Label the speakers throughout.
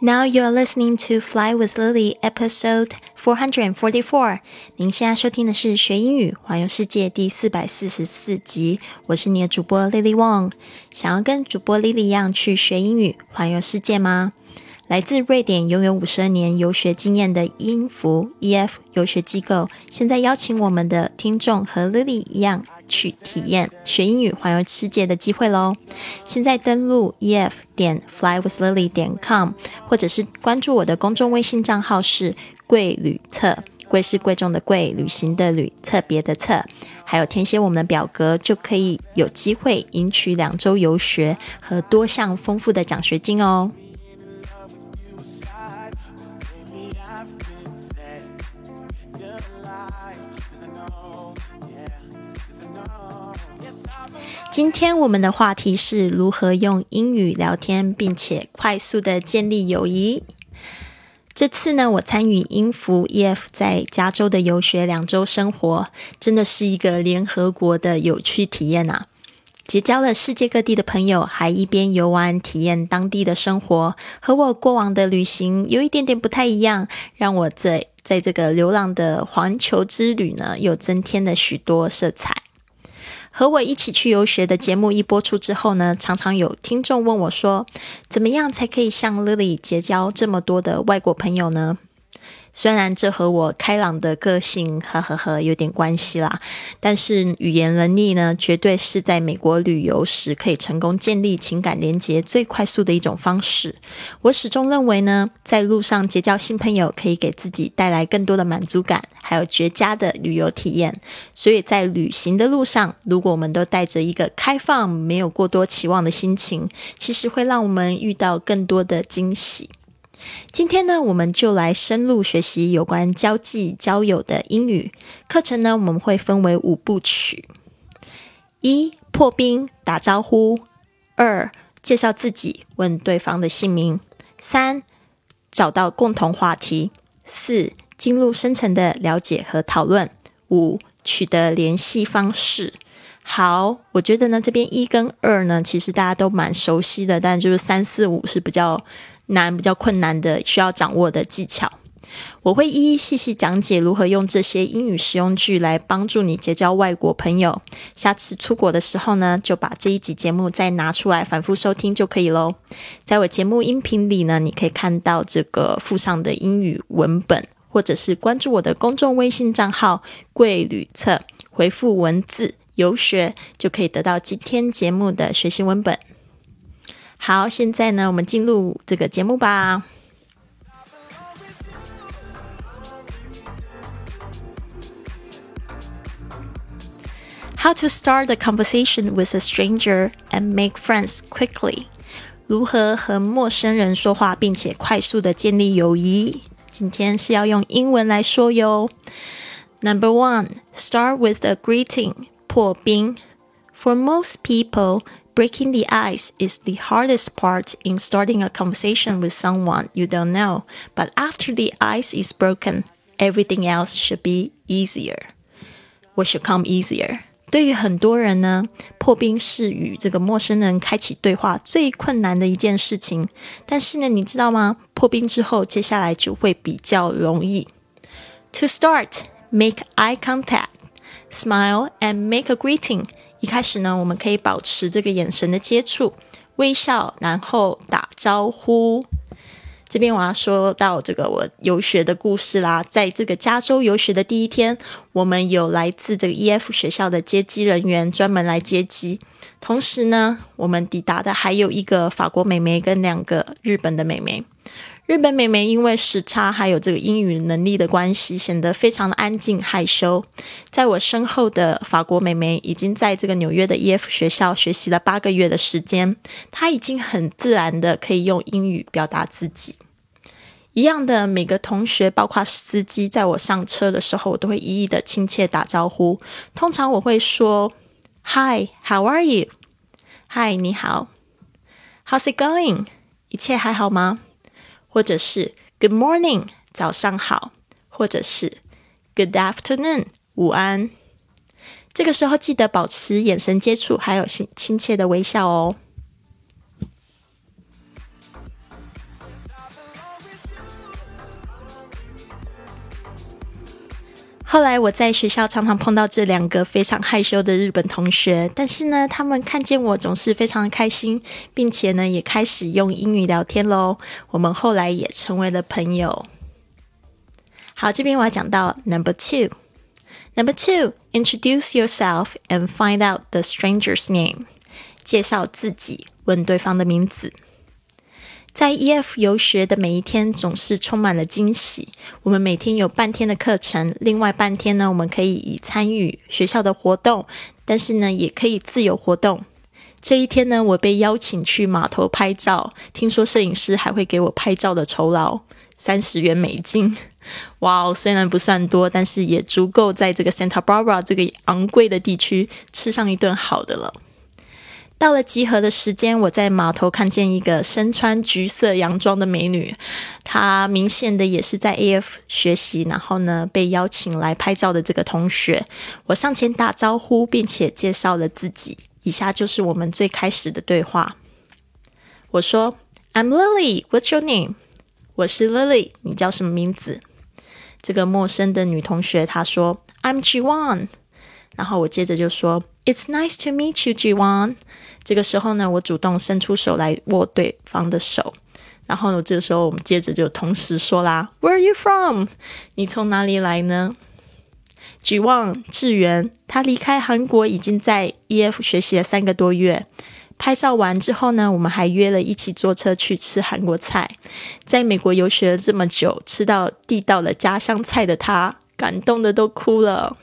Speaker 1: Now you are listening to Fly with Lily, episode four hundred and forty-four. 您现在收听的是学英语环游世界第四百四十四集。我是你的主播 Lily Wong。想要跟主播 Lily 一样去学英语环游世界吗？来自瑞典拥有五十二年游学经验的英孚 EF 游学机构，现在邀请我们的听众和 Lily 一样。去体验学英语环游世界的机会喽！现在登录 e f 点 flywithlily 点 com，或者是关注我的公众微信账号是贵旅册，贵是贵重的贵，旅行的旅，特别的特，还有填写我们的表格，就可以有机会赢取两周游学和多项丰富的奖学金哦。今天我们的话题是如何用英语聊天，并且快速的建立友谊。这次呢，我参与英孚 EF 在加州的游学两周生活，真的是一个联合国的有趣体验啊！结交了世界各地的朋友，还一边游玩体验当地的生活，和我过往的旅行有一点点不太一样，让我在在这个流浪的环球之旅呢，又增添了许多色彩。和我一起去游学的节目一播出之后呢，常常有听众问我说：“怎么样才可以像 Lily 结交这么多的外国朋友呢？”虽然这和我开朗的个性呵呵呵有点关系啦，但是语言能力呢，绝对是在美国旅游时可以成功建立情感连接最快速的一种方式。我始终认为呢，在路上结交新朋友可以给自己带来更多的满足感，还有绝佳的旅游体验。所以在旅行的路上，如果我们都带着一个开放、没有过多期望的心情，其实会让我们遇到更多的惊喜。今天呢，我们就来深入学习有关交际、交友的英语课程呢。我们会分为五部曲：一、破冰打招呼；二、介绍自己，问对方的姓名；三、找到共同话题；四、进入深层的了解和讨论；五、取得联系方式。好，我觉得呢，这边一跟二呢，其实大家都蛮熟悉的，但就是三四五是比较。难比较困难的需要掌握的技巧，我会一一细细讲解如何用这些英语实用句来帮助你结交外国朋友。下次出国的时候呢，就把这一集节目再拿出来反复收听就可以喽。在我节目音频里呢，你可以看到这个附上的英语文本，或者是关注我的公众微信账号“贵旅册”，回复文字“游学”就可以得到今天节目的学习文本。好，现在呢，我们进入这个节目吧。How to start a conversation with a stranger and make friends quickly？如何和陌生人说话，并且快速的建立友谊？今天是要用英文来说哟。Number one, start with a greeting，破冰。For most people, Breaking the ice is the hardest part in starting a conversation with someone you don't know, but after the ice is broken, everything else should be easier. What should come easier? 对于很多人呢，破冰是与这个陌生人开启对话最困难的一件事情。但是呢，你知道吗？破冰之后，接下来就会比较容易。To start, make eye contact, smile, and make a greeting. 一开始呢，我们可以保持这个眼神的接触，微笑，然后打招呼。这边我要说到这个我游学的故事啦。在这个加州游学的第一天，我们有来自这个 EF 学校的接机人员专门来接机，同时呢，我们抵达的还有一个法国美眉跟两个日本的美眉。日本妹妹因为时差还有这个英语能力的关系，显得非常的安静害羞。在我身后的法国妹妹已经在这个纽约的 EF 学校学习了八个月的时间，她已经很自然的可以用英语表达自己。一样的，每个同学，包括司机，在我上车的时候，我都会一一的亲切打招呼。通常我会说：“Hi，how are you？”“Hi，你好。”“How's it going？” 一切还好吗？或者是 Good morning，早上好；或者是 Good afternoon，午安。这个时候记得保持眼神接触，还有亲亲切的微笑哦。后来我在学校常常碰到这两个非常害羞的日本同学，但是呢，他们看见我总是非常的开心，并且呢，也开始用英语聊天喽。我们后来也成为了朋友。好，这边我要讲到 Number Two。Number two, introduce yourself and find out the stranger's name. 介绍自己，问对方的名字。在 EF 游学的每一天总是充满了惊喜。我们每天有半天的课程，另外半天呢，我们可以以参与学校的活动，但是呢，也可以自由活动。这一天呢，我被邀请去码头拍照，听说摄影师还会给我拍照的酬劳，三十元美金。哇哦，虽然不算多，但是也足够在这个 Santa Barbara 这个昂贵的地区吃上一顿好的了。到了集合的时间，我在码头看见一个身穿橘色洋装的美女，她明显的也是在 AF 学习，然后呢被邀请来拍照的这个同学。我上前打招呼，并且介绍了自己。以下就是我们最开始的对话。我说：“I'm Lily. What's your name？” 我是 Lily，你叫什么名字？这个陌生的女同学她说：“I'm Jiwan。”然后我接着就说：“It's nice to meet you, Jiwan。”这个时候呢，我主动伸出手来握对方的手，然后呢，这个时候我们接着就同时说啦：“Where are you from？你从哪里来呢？”举望志源，他离开韩国已经在 EF 学习了三个多月。拍照完之后呢，我们还约了一起坐车去吃韩国菜。在美国游学了这么久，吃到地道的家乡菜的他，感动的都哭了。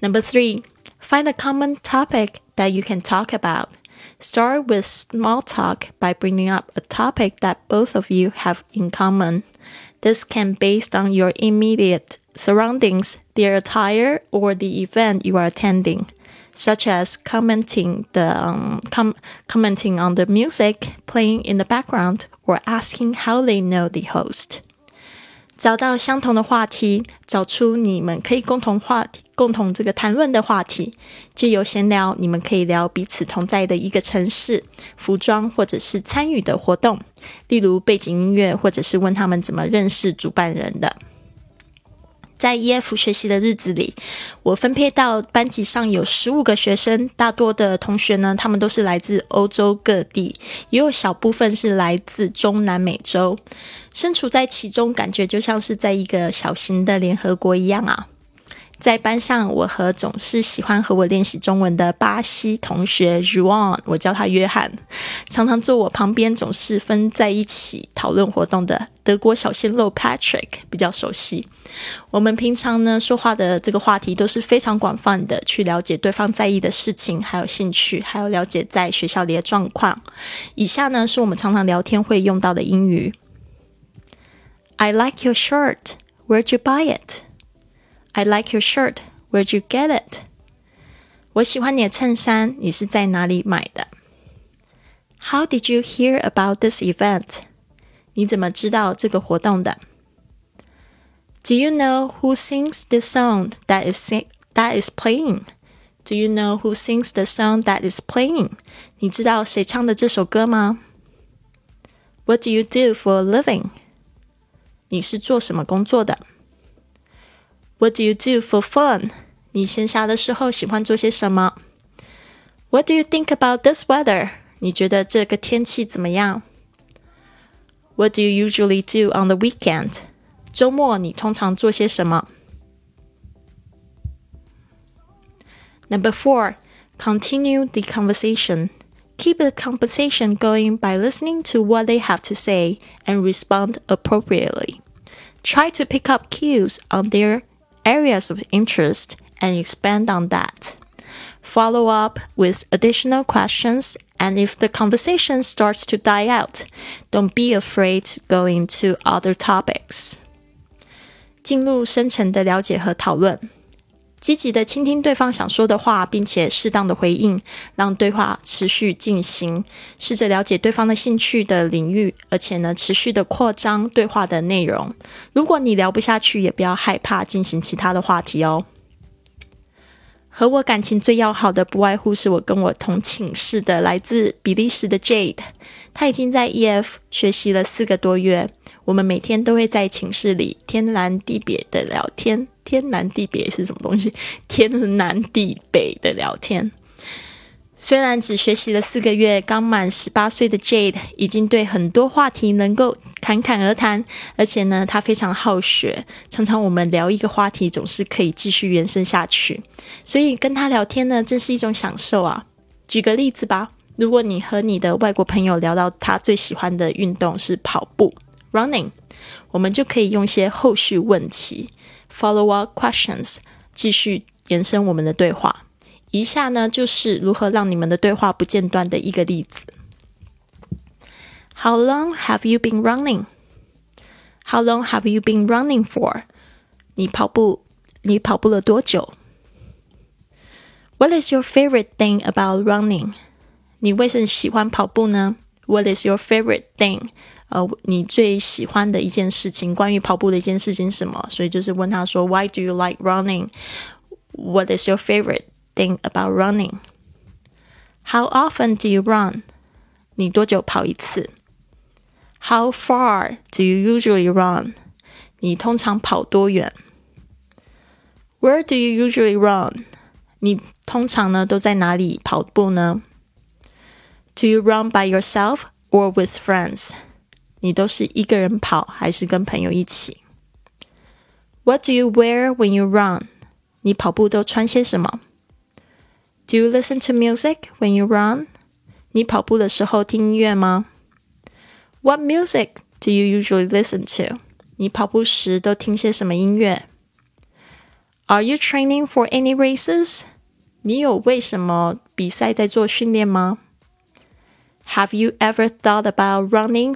Speaker 1: Number three. Find a common topic that you can talk about. Start with small talk by bringing up a topic that both of you have in common. This can be based on your immediate surroundings, their attire, or the event you are attending, such as commenting the um, com- commenting on the music playing in the background or asking how they know the host. 找到相同的话题，找出你们可以共同话题、共同这个谈论的话题。就有闲聊，你们可以聊彼此同在的一个城市、服装，或者是参与的活动，例如背景音乐，或者是问他们怎么认识主办人的。在 EF 学习的日子里，我分配到班级上有十五个学生，大多的同学呢，他们都是来自欧洲各地，也有小部分是来自中南美洲。身处在其中，感觉就像是在一个小型的联合国一样啊。在班上，我和总是喜欢和我练习中文的巴西同学 Juan，我叫他约翰，常常坐我旁边，总是分在一起讨论活动的德国小鲜肉 Patrick 比较熟悉。我们平常呢说话的这个话题都是非常广泛的，去了解对方在意的事情，还有兴趣，还有了解在学校里的状况。以下呢是我们常常聊天会用到的英语。I like your shirt. Where'd you buy it? I like your shirt. Where'd you get it? 我喜欢你的衬衫，你是在哪里买的？How did you hear about this event? 你怎么知道这个活动的？Do you know who sings the song that is that is playing? Do you know who sings the song that is playing? 你知道谁唱的这首歌吗？What do you do for a living? 你是做什么工作的 ？what do you do for fun？你闲暇的时候喜欢做些什么？What do you think about this weather？你觉得这个天气怎么样？What do you usually do on the weekend？周末你通常做些什么？Number four, continue the conversation. Keep the conversation going by listening to what they have to say and respond appropriately. Try to pick up cues on their areas of interest and expand on that. Follow up with additional questions, and if the conversation starts to die out, don't be afraid to go into other topics. 进入深层的了解和讨论。 积极的倾听对方想说的话，并且适当的回应，让对话持续进行。试着了解对方的兴趣的领域，而且呢，持续的扩张对话的内容。如果你聊不下去，也不要害怕进行其他的话题哦。和我感情最要好的，不外乎是我跟我同寝室的来自比利时的 Jade。他已经在 EF 学习了四个多月，我们每天都会在寝室里天南地北的聊天。天南地北是什么东西？天南地北的聊天。虽然只学习了四个月，刚满十八岁的 Jade 已经对很多话题能够侃侃而谈，而且呢，他非常好学，常常我们聊一个话题，总是可以继续延伸下去。所以跟他聊天呢，真是一种享受啊！举个例子吧，如果你和你的外国朋友聊到他最喜欢的运动是跑步 （running），我们就可以用些后续问题 （follow-up questions） 继续延伸我们的对话。以下呢，就是如何让你们的对话不间断的一个例子。How long have you been running? How long have you been running for? 你跑步，你跑步了多久？What is your favorite thing about running? 你为什么喜欢跑步呢？What is your favorite thing? 呃，你最喜欢的一件事情，关于跑步的一件事情是什么？所以就是问他说，Why do you like running? What is your favorite? thing about running. How often do you run? 你多久跑一次？How far do you usually run? 你通常跑多远？Where do you usually run? 你通常呢都在哪里跑步呢？Do you run by yourself or with friends? 你都是一个人跑还是跟朋友一起？What do you wear when you run? 你跑步都穿些什么？do you listen to music when you run? 你跑步的时候听音乐吗？What music do you usually listen to? 你跑步时都听些什么音乐？Are you training for any races? 你有为什么比赛在做训练吗？Have you ever thought about running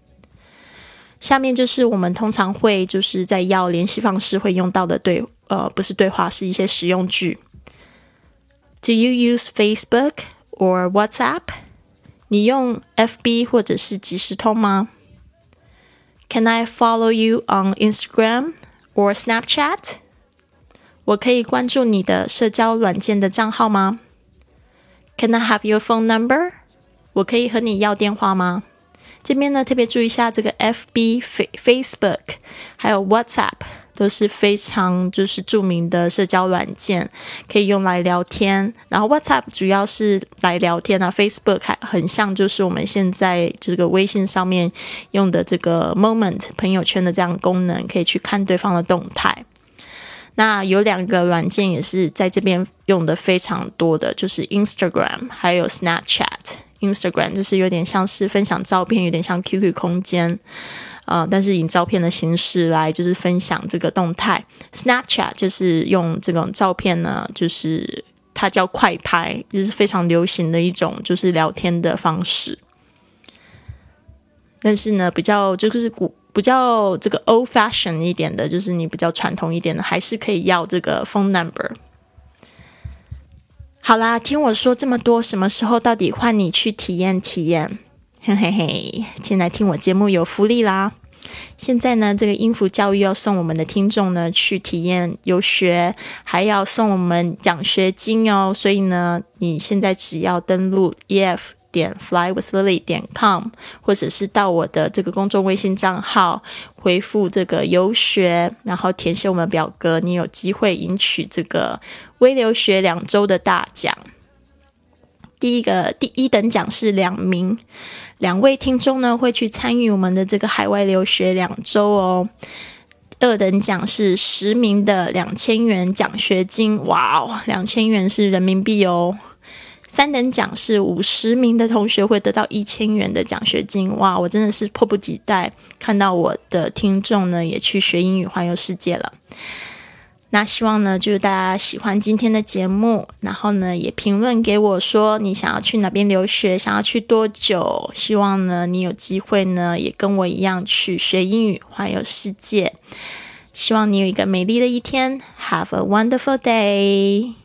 Speaker 1: 下面就是我们通常会就是在要联系方式会用到的对呃不是对话，是一些实用句。Do you use Facebook or WhatsApp？你用 FB 或者是即时通吗？Can I follow you on Instagram or Snapchat？我可以关注你的社交软件的账号吗？Can I have your phone number？我可以和你要电话吗？这边呢特别注意一下这个 FB、Facebook 还有 WhatsApp。都是非常就是著名的社交软件，可以用来聊天。然后 WhatsApp 主要是来聊天啊，Facebook 还很像就是我们现在这个微信上面用的这个 Moment 朋友圈的这样功能，可以去看对方的动态。那有两个软件也是在这边用的非常多的，就是 Instagram 还有 Snapchat。Instagram 就是有点像是分享照片，有点像 QQ 空间。呃，但是以照片的形式来就是分享这个动态，Snapchat 就是用这种照片呢，就是它叫快拍，就是非常流行的一种就是聊天的方式。但是呢，比较就是古比较这个 old fashion 一点的，就是你比较传统一点的，还是可以要这个 phone number。好啦，听我说这么多，什么时候到底换你去体验体验？嘿嘿嘿，进来听我节目有福利啦！现在呢，这个音符教育要送我们的听众呢去体验游学，还要送我们奖学金哦。所以呢，你现在只要登录 ef 点 flywithlily 点 com，或者是到我的这个公众微信账号回复这个游学，然后填写我们表格，你有机会赢取这个微留学两周的大奖。第一个第一等奖是两名，两位听众呢会去参与我们的这个海外留学两周哦。二等奖是十名的两千元奖学金，哇哦，两千元是人民币哦。三等奖是五十名的同学会得到一千元的奖学金，哇，我真的是迫不及待看到我的听众呢也去学英语环游世界了。那希望呢，就是大家喜欢今天的节目，然后呢，也评论给我说你想要去哪边留学，想要去多久。希望呢，你有机会呢，也跟我一样去学英语，环游世界。希望你有一个美丽的一天。Have a wonderful day.